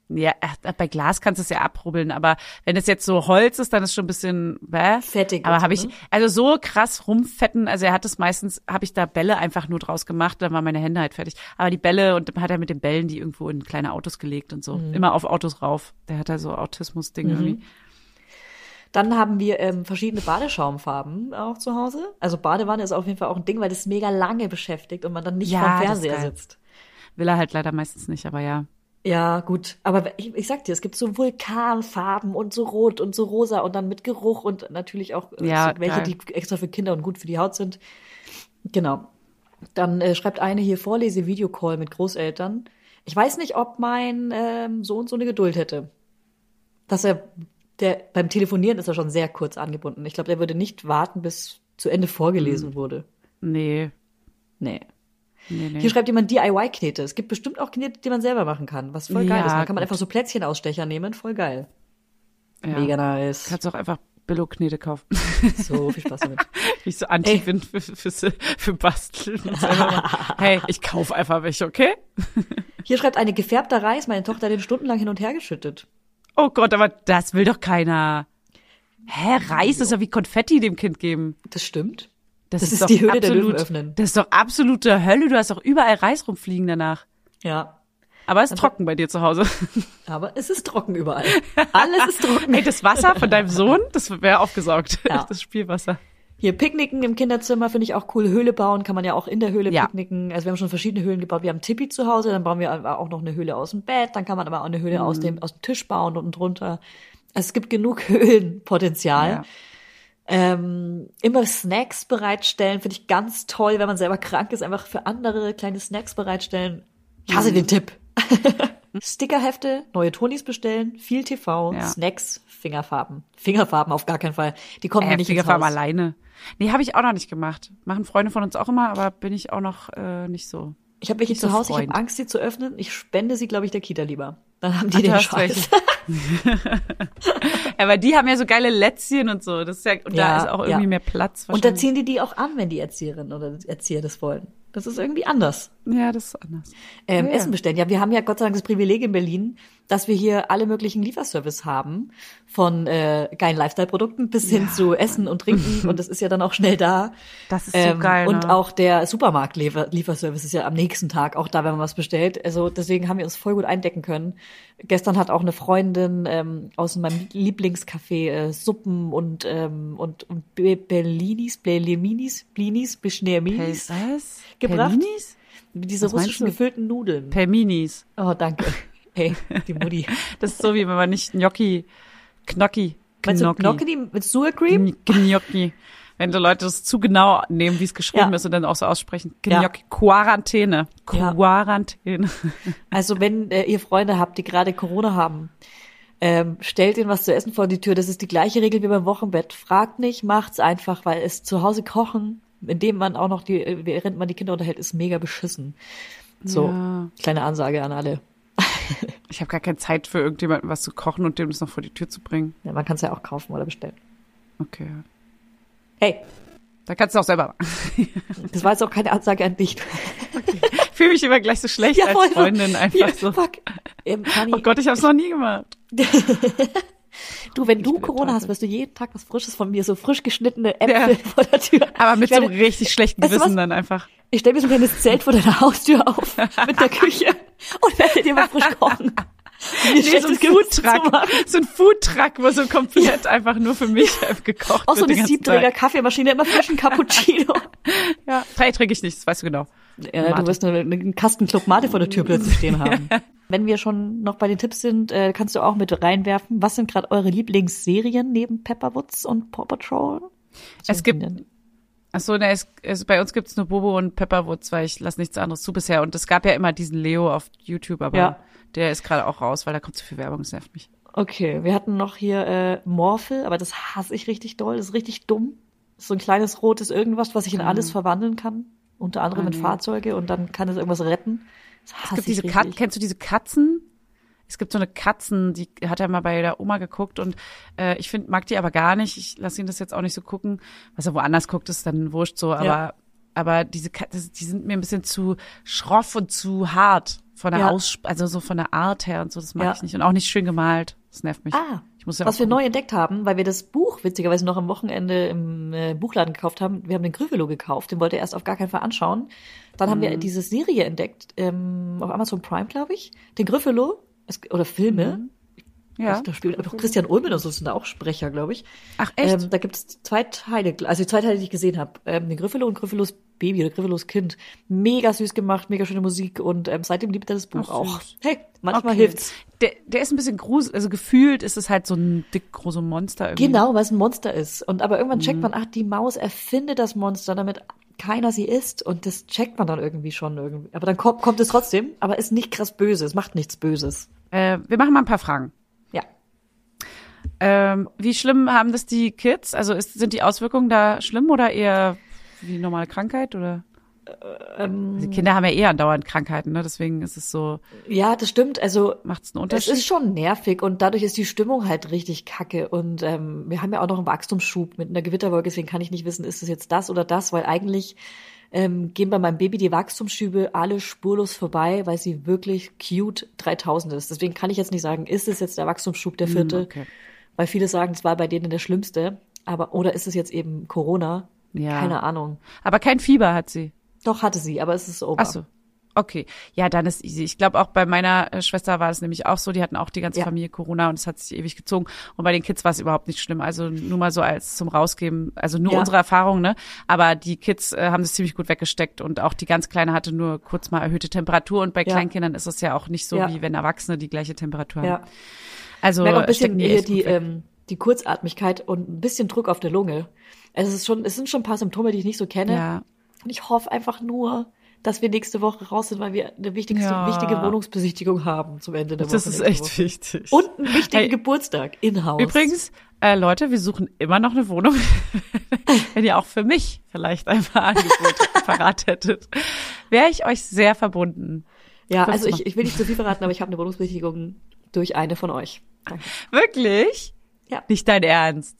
Ja, äh, bei Glas kannst du es ja abrubbeln, aber wenn es jetzt so Holz ist, dann ist schon ein bisschen bäh. Fettig Aber habe ich ne? also so krass rumfetten, also er hat es meistens habe ich da Bälle einfach nur draus gemacht, dann waren meine Hände halt fertig. Aber die Bälle und dann hat er mit den Bällen die irgendwo in kleine Autos gelegt und so, Mhm. immer auf Autos rauf. Der hat da so Autismus Ding irgendwie. Dann haben wir ähm, verschiedene Badeschaumfarben auch zu Hause. Also Badewanne ist auf jeden Fall auch ein Ding, weil das mega lange beschäftigt und man dann nicht Ja, ist Fernseher sitzt. Will er halt leider meistens nicht, aber ja. Ja, gut. Aber ich, ich sag dir, es gibt so Vulkanfarben und so rot und so rosa und dann mit Geruch und natürlich auch äh, Ja, so welche, die extra für Kinder und gut für die Haut sind. Genau. Dann äh, schreibt eine hier Vorlese-Videocall mit Großeltern. Ich weiß nicht, ob mein ähm, Sohn so eine Geduld hätte. Dass er, der beim Telefonieren ist er schon sehr kurz angebunden. Ich glaube, der würde nicht warten, bis zu Ende vorgelesen wurde. Nee. Nee. Nee, nee. Hier schreibt jemand DIY-Knete. Es gibt bestimmt auch Knete, die man selber machen kann, was voll geil Ja, ist. Man kann man gut. einfach so Plätzchenausstecher nehmen, voll geil. ja. Mega nice. Kannst auch einfach Billo-Knete kaufen. So viel Spaß damit. Wie ich so anti bin für, für, für, Basteln. hey, ich kauf einfach welche, okay? Hier schreibt eine gefärbter Reis, meine Tochter hat den stundenlang hin und her geschüttet. Oh Gott, aber das will doch keiner. Hä, Reis ist ja wie Konfetti dem Kind geben. Das stimmt. Das, Das ist doch die Höhle der absolut, Löwen öffnen. Das ist doch absolute Hölle. Du hast doch überall Reis rumfliegen danach. Ja. Aber es ist trocken bei dir zu Hause. Aber es ist trocken überall. Alles ist trocken. Ey, das Wasser von deinem Sohn, das wäre aufgesaugt. Ja. Das Spielwasser. Hier Picknicken im Kinderzimmer finde ich auch cool. Höhle bauen kann man ja auch in der Höhle Ja. picknicken. Also wir haben schon verschiedene Höhlen gebaut. Wir haben Tippi zu Hause, dann bauen wir aber auch noch eine Höhle aus dem Bett. Dann kann man aber auch eine Höhle Mhm. aus dem aus dem Tisch bauen unten drunter. Also es gibt genug Höhlenpotenzial. Ja. Ähm, immer Snacks bereitstellen, finde ich ganz toll, wenn man selber krank ist, einfach für andere kleine Snacks bereitstellen. Ich Mhm. hasse den Tipp. Stickerhefte, neue Tonis bestellen, viel TV, Ja. Snacks, Fingerfarben. Fingerfarben auf gar keinen Fall. Die kommen mir Äh, nicht ins Fingerfarben Haus. alleine. Nee, habe ich auch noch nicht gemacht. Machen Freunde von uns auch immer, aber bin ich auch noch äh, nicht so. Ich habe welche zu Hause, ich Freund. habe Angst, sie zu öffnen. Ich spende sie, glaube ich, der Kita lieber. Dann haben die Ach, den Scheiß. Ja, aber die haben ja so geile Lätzchen und so. Das ist ja, und Ja, da ist auch irgendwie ja. mehr Platz. Und da ziehen die die auch an, wenn die Erzieherin oder Erzieher das wollen. Das ist irgendwie anders. Ja, das ist anders. Ähm, Ja. Essen bestellen. Ja, wir haben ja Gott sei Dank das Privileg in Berlin, dass wir hier alle möglichen Lieferservice haben. Von äh, geilen Lifestyle-Produkten bis hin zu Essen und Trinken. und das ist ja dann auch schnell da. Das ist so geil, Und ne? auch der Supermarkt-Lieferservice ist ja am nächsten Tag auch da, wenn man was bestellt. Also deswegen haben wir uns voll gut eindecken können. Gestern hat auch eine Freundin ähm, aus meinem Lieblingscafé äh, Suppen und ähm, und, und Be- Berlinis, Bleleminis, Blinis, Bischneerminis Was? gebracht. Pelminis? Diese Was russischen gefüllten Nudeln. Pelminis. Oh, danke. Hey, die Mutti. Das ist so wie wenn man nicht Gnocchi, Knocki, Meinst du Gnocchi, Gnocchi mit Sour Cream? Gnocchi. Wenn die Leute das zu genau nehmen, wie es geschrieben Ja. ist und dann auch so aussprechen. Ja. Gnocchi. Quarantäne. Ja. Quarantäne. Also wenn äh, ihr Freunde habt, die gerade Corona haben, ähm, stellt ihnen was zu essen vor die Tür. Das ist die gleiche Regel wie beim Wochenbett. Fragt nicht, macht's einfach, weil es zu Hause kochen, indem man auch noch die, äh, während man die Kinder unterhält, ist mega beschissen. So, Ja. kleine Ansage an alle. Ich habe gar keine Zeit für irgendjemanden was zu kochen und dem das noch vor die Tür zu bringen. Ja, man kann es ja auch kaufen oder bestellen. Okay. Hey, Da kannst du auch selber machen. das war jetzt auch keine Ansage an dich. Ich fühle mich immer gleich so schlecht als voll so. Freundin einfach Hier, so. Fuck. Ähm, Oh Gott, ich habe es noch nie gemacht. Du, wenn du bin Corona hast, wirst du jeden Tag was Frisches von mir, so frisch geschnittene Ja. Äpfel vor der Tür. Aber mit ich so werde, einem richtig schlechten du Gewissen dann einfach. Ich stelle mir so ein kleines Zelt vor deiner Haustür auf mit der Küche und werde dir mal frisch kochen. Nee, so ein Foodtruck. So ein Foodtruck, wo so komplett einfach nur für mich gekocht Auch so wird. den eine ganzen Siebträger. Kaffeemaschine, immer frischen Cappuccino. Ja, Drei trinke ich nicht, das weißt du genau. Ja, Mate. du wirst eine, einen Kasten Club Mate vor der Tür plötzlich stehen haben. Wenn wir schon noch bei den Tipps sind, äh, kannst du auch mit reinwerfen. Was sind gerade eure Lieblingsserien neben Pepperwoods und Paw Patrol? Es gibt- Ach so, ne, es, es, bei uns gibt's nur Bobo und Pepperwoods, weil ich lasse nichts anderes zu bisher. Und es gab ja immer diesen Leo auf YouTube, aber Ja. Der ist gerade auch raus, weil da kommt zu viel Werbung, das nervt mich. Okay, wir hatten noch hier äh, Morphle, aber das hasse ich richtig doll. Das ist richtig dumm. Ist so ein kleines rotes irgendwas, was sich in alles verwandeln kann. Unter anderem Ah, in. Fahrzeuge und dann kann es irgendwas retten. Das Es hasse gibt ich diese Kat richtig. kennst du diese Katzen? Es gibt so eine Katzen, die hat er mal bei der Oma geguckt und äh, ich finde, mag die aber gar nicht. Ich lasse ihn das jetzt auch nicht so gucken. Was er woanders guckt, ist dann wurscht so, aber Ja. aber diese Katzen, die sind mir ein bisschen zu schroff und zu hart von der Ja. Aus also so von der Art her und so, das mag Ja. ich nicht und auch nicht schön gemalt. Das nervt mich. Ah, ich muss ja was wir gucken. neu entdeckt haben, weil wir das Buch witzigerweise noch am Wochenende im äh, Buchladen gekauft haben. Wir haben den Gryffalo gekauft, den wollte er erst auf gar keinen Fall anschauen. Dann haben Mhm. wir diese Serie entdeckt, ähm, auf Amazon Prime, glaube ich. Den Gryffalo, es, oder Filme. Mhm. Ja. Da spielt auch Christian Ulmen und so sind da auch Sprecher, glaube ich. Ach echt? Ähm, da gibt es zwei Teile, also die zwei Teile, die ich gesehen habe. Ähm, den Gryffalo und Gryffalos Baby oder Gryffalos Kind. Mega süß gemacht, mega schöne Musik und ähm, seitdem liebt er das Buch Ach, auch. süß. Hey, manchmal Okay. hilft's. Der, der ist ein bisschen gruselig, also gefühlt ist es halt so ein dick großer Monster irgendwie. Genau, weil es ein Monster ist. Und aber irgendwann Mhm. checkt man, ach, die Maus erfindet das Monster, damit keiner sie isst. Und das checkt man dann irgendwie schon irgendwie. Aber dann kommt, kommt es trotzdem, aber ist nicht krass böse. Es macht nichts Böses. Äh, wir machen mal ein paar Fragen. Ja. Ähm, wie schlimm haben das die Kids? Also ist, sind die Auswirkungen da schlimm oder eher wie normale Krankheit oder? Ähm, Die Kinder haben ja eher andauernd Krankheiten, ne? Deswegen ist es so, ja, das stimmt. Also macht es einen Es Unterschied? ist schon nervig und dadurch ist die Stimmung halt richtig kacke. Und ähm, wir haben ja auch noch einen Wachstumsschub mit einer Gewitterwolke, deswegen kann ich nicht wissen, ist es jetzt das oder das, weil eigentlich ähm, gehen bei meinem Baby die Wachstumsschübe alle spurlos vorbei, weil sie wirklich cute 3000 ist. Deswegen kann ich jetzt nicht sagen, ist es jetzt der Wachstumsschub der vierte, Hm, okay. weil viele sagen, es war bei denen der schlimmste. Aber oder ist es jetzt eben Corona? Ja. Keine Ahnung. Aber kein Fieber hat sie. Doch hatte sie, aber es ist over. Ach so. Okay. Ja, dann ist easy. Ich glaube auch bei meiner äh, Schwester war es nämlich auch so, die hatten auch die ganze Ja. Familie Corona und es hat sich ewig gezogen. Und bei den Kids war es überhaupt nicht schlimm. Also nur mal so als zum Rausgeben, also nur Ja. unsere Erfahrung, ne? Aber die Kids äh, haben das ziemlich gut weggesteckt und auch die ganz Kleine hatte nur kurz mal erhöhte Temperatur und bei Ja. Kleinkindern ist es ja auch nicht so, wie wenn Erwachsene die gleiche Temperatur haben. Ja. Also Ich merke auch ein bisschen die die, ähm, die Kurzatmigkeit und ein bisschen Druck auf der Lunge. Also es ist schon, es sind schon ein paar Symptome, die ich nicht so kenne. ja. Und ich hoffe einfach nur, dass wir nächste Woche raus sind, weil wir eine wichtigste, Ja. wichtige Wohnungsbesichtigung haben zum Ende der Woche. Das ist echt Woche. wichtig. Und einen wichtigen Hey. Geburtstag in-house. Übrigens, äh, Leute, wir suchen immer noch eine Wohnung. Wenn ihr auch für mich vielleicht ein paar Angebote parat hättet, wäre ich euch sehr verbunden. Ja, Fünf also ich, ich will nicht zu viel verraten, aber ich habe eine Wohnungsbesichtigung durch eine von euch. Danke. Wirklich? Ja. Nicht dein Ernst?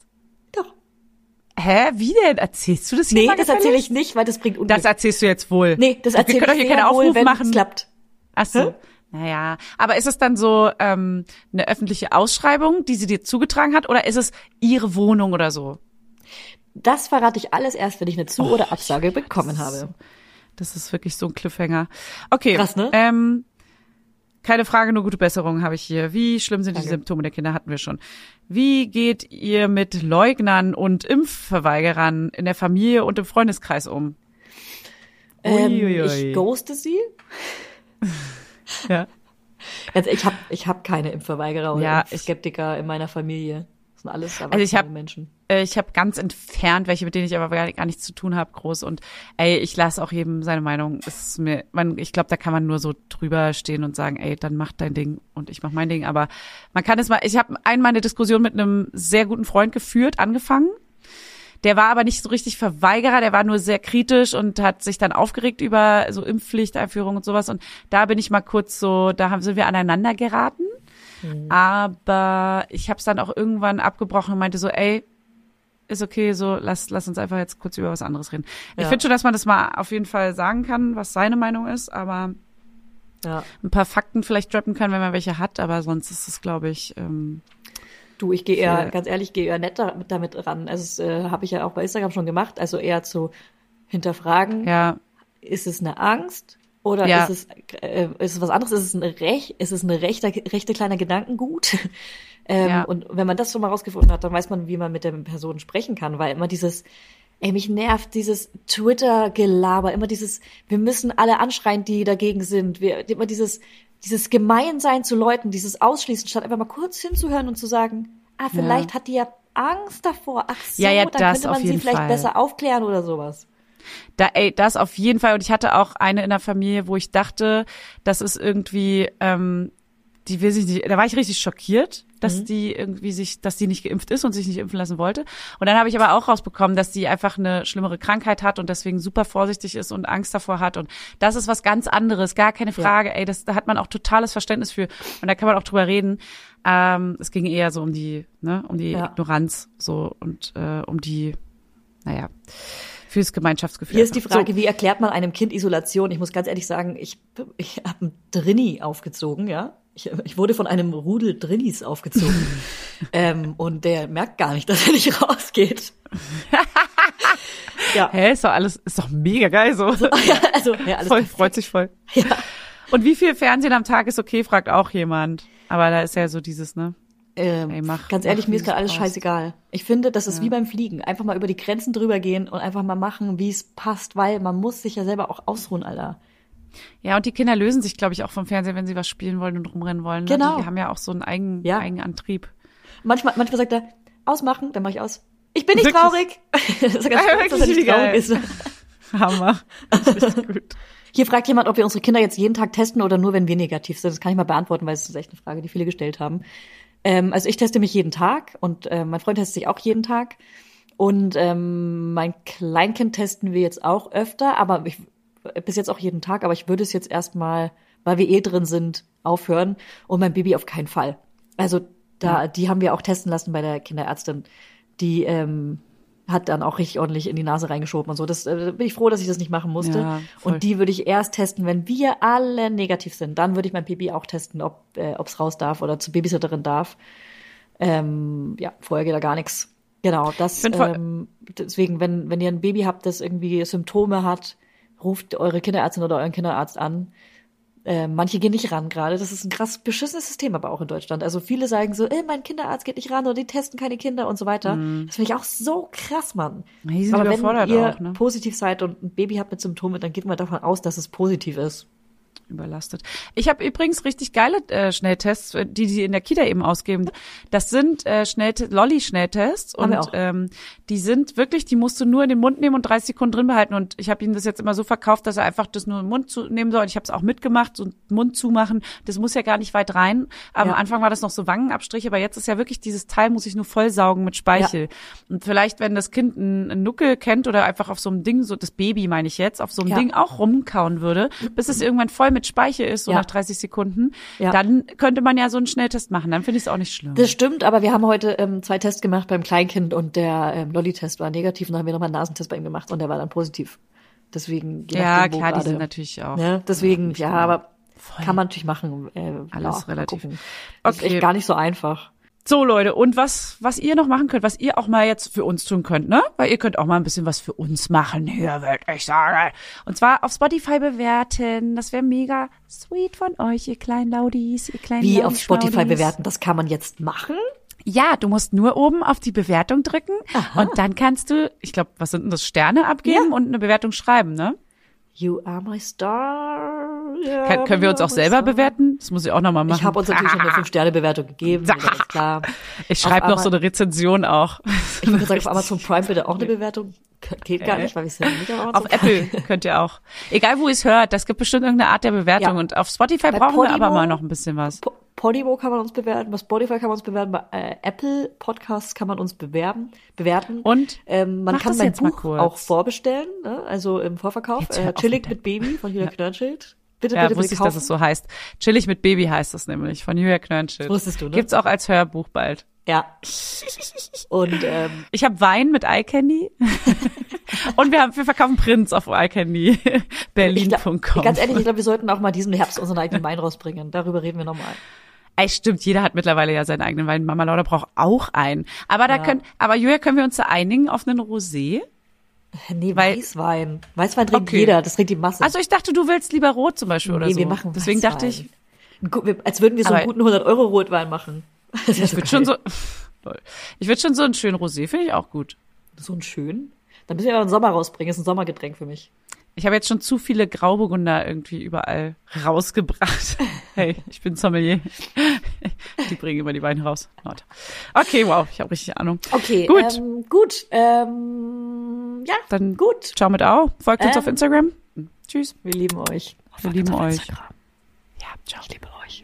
Hä? Wie denn? Erzählst du das Nee, das erzähle ich nicht, weil das bringt Unglück. Das erzählst du jetzt wohl. nee, das Wir erzähle können ich doch hier keinen wohl, Aufruf wenn machen. es klappt. Ach so. Hä? Naja, aber ist es dann so ähm, eine öffentliche Ausschreibung, die sie dir zugetragen hat, oder ist es ihre Wohnung oder so? Das verrate ich alles erst, wenn ich eine Zu- Oh, oder Absage bekommen ist- habe. Das ist wirklich so ein Cliffhanger. Okay. Krass, ne? Ähm, keine Frage, nur gute Besserung habe ich hier. Wie schlimm sind die Danke. Symptome der Kinder? Hatten wir schon. Wie geht ihr mit Leugnern und Impfverweigerern in der Familie und im Freundeskreis um? Ähm, ich ghoste sie. Ja. Also ich habe ich hab keine Impfverweigerer oder Ja, Skeptiker in meiner Familie. Sind alles erwachsene Also ich hab- Menschen. Äh, Ich habe ganz entfernt welche, mit denen ich aber gar, gar nichts zu tun habe, groß. Und ey, ich lasse auch jedem seine Meinung. Ist mir, man, ich glaube, da kann man nur so drüber stehen und sagen, ey, dann mach dein Ding und ich mach mein Ding. Aber man kann es mal. Ich habe einmal eine Diskussion mit einem sehr guten Freund geführt, angefangen. Der war aber nicht so richtig Verweigerer, der war nur sehr kritisch und hat sich dann aufgeregt über so Impfpflichteinführung und sowas. Und da bin ich mal kurz so, da haben, sind wir aneinander geraten. Aber ich habe es dann auch irgendwann abgebrochen und meinte so, ey, ist okay, so lass, lass uns einfach jetzt kurz über was anderes reden. Ich Ja. finde schon, dass man das mal auf jeden Fall sagen kann, was seine Meinung ist, aber Ja. ein paar Fakten vielleicht droppen kann, wenn man welche hat, aber sonst ist es, glaube ich, ähm, Du, ich gehe eher, ganz ehrlich, gehe eher netter damit ran. Also das äh, habe ich ja auch bei Instagram schon gemacht. Also eher zu hinterfragen, ja, ist es eine Angst oder Ja. ist, es, äh, ist es was anderes? Ist es eine Rech, ist es eine rechte, rechte kleiner Gedankengut? ähm, Ja. Und wenn man das schon mal rausgefunden hat, dann weiß man, wie man mit der Person sprechen kann, weil immer dieses Ey, mich nervt dieses Twitter-Gelaber, immer dieses, wir müssen alle anschreien, die dagegen sind, wir, immer dieses, dieses Gemeinsein zu Leuten, dieses Ausschließen, statt einfach mal kurz hinzuhören und zu sagen, ah, vielleicht hat die ja Angst davor, ach so, Ja, ja, dann könnte man sie vielleicht Fall. besser aufklären oder sowas. Da, ey, das auf jeden Fall. Und ich hatte auch eine in der Familie, wo ich dachte, das ist irgendwie, ähm, die will sich nicht, da war ich richtig schockiert, dass die irgendwie sich, dass die nicht geimpft ist und sich nicht impfen lassen wollte. Und dann habe ich aber auch rausbekommen, dass die einfach eine schlimmere Krankheit hat und deswegen super vorsichtig ist und Angst davor hat. Und das ist was ganz anderes, gar keine Frage. Ey, das, da hat man auch totales Verständnis für. Und da kann man auch drüber reden. Ähm, es ging eher so um die, ne, um die Ja. Ignoranz so und äh, um die, naja, fürs Gemeinschaftsgefühl. Hier ist die So. Frage, wie erklärt man einem Kind Isolation? Ich muss ganz ehrlich sagen, ich, ich habe einen Drinni aufgezogen, ja. Ich, ich wurde von einem Rudel Drinnis aufgezogen. ähm, und der merkt gar nicht, dass er nicht rausgeht. ja. Hä, ist doch alles, ist doch mega geil so. ja, also, ja, alles voll, perfekt. freut sich voll. Ja. Und wie viel Fernsehen am Tag ist okay, fragt auch jemand. Aber da ist ja so dieses, ne? Ähm, Ey, mach- ganz ehrlich, mach, mir ist gerade es alles passt. scheißegal. Ich finde, das ist wie beim Fliegen. Einfach mal über die Grenzen drüber gehen und einfach mal machen, wie es passt, weil man muss sich ja selber auch ausruhen, Alter. Ja, und die Kinder lösen sich, glaube ich, auch vom Fernsehen, wenn sie was spielen wollen und rumrennen wollen. ne? Genau. Die haben ja auch so einen Eigen, Ja. Eigenantrieb. Manchmal, manchmal sagt er, ausmachen, dann mache ich aus. Ich bin nicht Wirklich? traurig. das ist ja ganz Ja, stolz, dass er nicht traurig ist. Hammer. Das ist gut. Hier fragt jemand, ob wir unsere Kinder jetzt jeden Tag testen oder nur, wenn wir negativ sind. Das kann ich mal beantworten, weil es ist echt eine Frage, die viele gestellt haben. Ähm, also ich teste mich jeden Tag und äh, mein Freund testet sich auch jeden Tag. Und ähm, mein Kleinkind testen wir jetzt auch öfter, aber ich, bis jetzt auch jeden Tag. Aber ich würde es jetzt erstmal, weil wir eh drin sind, aufhören. Und mein Baby auf keinen Fall. Also da, die haben wir auch testen lassen bei der Kinderärztin. Die ähm, hat dann auch richtig ordentlich in die Nase reingeschoben und so. Das äh, bin ich froh, dass ich das nicht machen musste. Ja, und die würde ich erst testen, wenn wir alle negativ sind. Dann würde ich mein Baby auch testen, ob äh, ob's raus darf oder zur Babysitterin darf. Ähm, ja, vorher geht da gar nichts. Genau, das ähm, deswegen, wenn wenn ihr ein Baby habt, das irgendwie Symptome hat, ruft eure Kinderärztin oder euren Kinderarzt an. Äh, manche gehen nicht ran gerade. Das ist ein krass beschissenes System, aber auch in Deutschland. Also viele sagen so, äh, mein Kinderarzt geht nicht ran oder die testen keine Kinder und so weiter. Das finde ich auch so krass, Mann. Mhm. Die sind aber wenn ihr auch, ne? positiv seid und ein Baby habt mit Symptomen, dann geht man davon aus, dass es positiv ist. Überlastet. Ich habe übrigens richtig geile äh, Schnelltests, äh, die die in der Kita eben ausgeben. Das sind äh, Schnellte Lolli-Schnelltests und ähm, die sind wirklich, die musst du nur in den Mund nehmen und 30 Sekunden drin behalten. Und ich habe ihm das jetzt immer so verkauft, dass er einfach das nur im Mund zu nehmen soll. Und ich habe es auch mitgemacht, so Mund zumachen. Das muss ja gar nicht weit rein. Am Ja. Anfang war das noch so Wangenabstriche, aber jetzt ist ja wirklich dieses Teil, muss ich nur vollsaugen mit Speichel. Und vielleicht, wenn das Kind einen, einen Nuckel kennt oder einfach auf so einem Ding, so das Baby meine ich jetzt, auf so einem Ja. Ding auch rumkauen würde, bis es irgendwann voll mit Speichel ist, so Ja. nach 30 Sekunden, Ja. dann könnte man ja so einen Schnelltest machen. Dann finde ich es auch nicht schlimm. Das stimmt, aber wir haben heute ähm, zwei Tests gemacht beim Kleinkind und der ähm, Lolli-Test war negativ und dann haben wir nochmal einen Nasentest bei ihm gemacht und der war dann positiv. Deswegen, ja, klar, die sind natürlich auch. Ne? Deswegen, ja, genau. aber Voll. kann man natürlich machen. Äh, Alles ja, relativ. gucken. Das ist Okay. echt gar nicht so einfach. So Leute, und was was ihr noch machen könnt, was ihr auch mal jetzt für uns tun könnt, ne? Weil ihr könnt auch mal ein bisschen was für uns machen, hier würde ich sagen. Und zwar auf Spotify bewerten. Das wäre mega sweet von euch, ihr kleinen Laudis, ihr kleinen Wie auf Spotify bewerten, das kann man jetzt machen? Ja, du musst nur oben auf die Bewertung drücken und dann kannst du, ich glaube, was sind denn das Sterne abgeben Ja. und eine Bewertung schreiben, ne? You are my star. Ja, Kann, können wir uns auch selber bewerten? Das muss ich auch noch mal machen. Ich habe uns natürlich schon eine 5-Sterne-Bewertung gegeben, das klar. Ich schreibe noch so eine Rezension auch. Ich würde sagen, auf Amazon Prime bitte auch eine Bewertung. Geht gar nicht, weil wir sind nicht auf Auf Apple könnt ihr auch. Egal, wo ihr es hört, das gibt bestimmt irgendeine Art der Bewertung. Ja. Und auf Spotify Bei brauchen wir aber Podimo- mal noch ein bisschen was. Po- Podimo kann man uns bewerten, bei Spotify kann man uns bewerten, bei äh, Apple Podcasts kann man uns bewerben, bewerten. Und ähm, man kann mein Buch auch vorbestellen, ne? also im Vorverkauf. Äh, Chillig mit mit Baby von Julia Knörnschild. Bitte, Ja, bitte, wusste bitte ich, kaufen. dass es so heißt. Chillig mit Baby heißt das nämlich, von Julia Knörnschild. Wusstest du, ne? Gibt's auch als Hörbuch bald. Ja. Und ähm, Ich habe Wein mit Eye Candy. Und wir, haben, wir verkaufen Prints auf Ich glaub- iCandyBerlin.com. Ganz ehrlich, ich glaube, wir sollten auch mal diesen Herbst unseren eigenen Wein rausbringen. Darüber reden wir nochmal. Ey, stimmt, jeder hat mittlerweile ja seinen eigenen Wein. Mama Lauda braucht auch einen. Aber da Ja. können, aber Julia, können wir uns da einigen auf einen Rosé? Nee, Weil- Weißwein. Weißwein trinkt Okay. jeder, das trinkt die Masse. Also ich dachte, du willst lieber rot zum Beispiel oder nee, so. wir machen Deswegen Weißwein. dachte ich, Als würden wir so einen guten 100-Euro-Rotwein machen. Das ich würde schon so, ich würde schon so einen schönen Rosé, finde ich auch gut. So ein schön. Dann müssen wir aber einen Sommer rausbringen. Das ist ein Sommergetränk für mich. Ich habe jetzt schon zu viele Grauburgunder irgendwie überall rausgebracht. Hey, ich bin Sommelier. Die bringen immer die Weine raus. Not. Okay, wow, ich habe richtig Ahnung. Okay, Gut. Ähm, gut. Ähm, ja, Dann gut. ciao mit Au. Folgt uns Ähm. auf Instagram. Tschüss. Wir lieben euch. Wir lieben euch. Instagram. Ja, ciao. Ich liebe euch.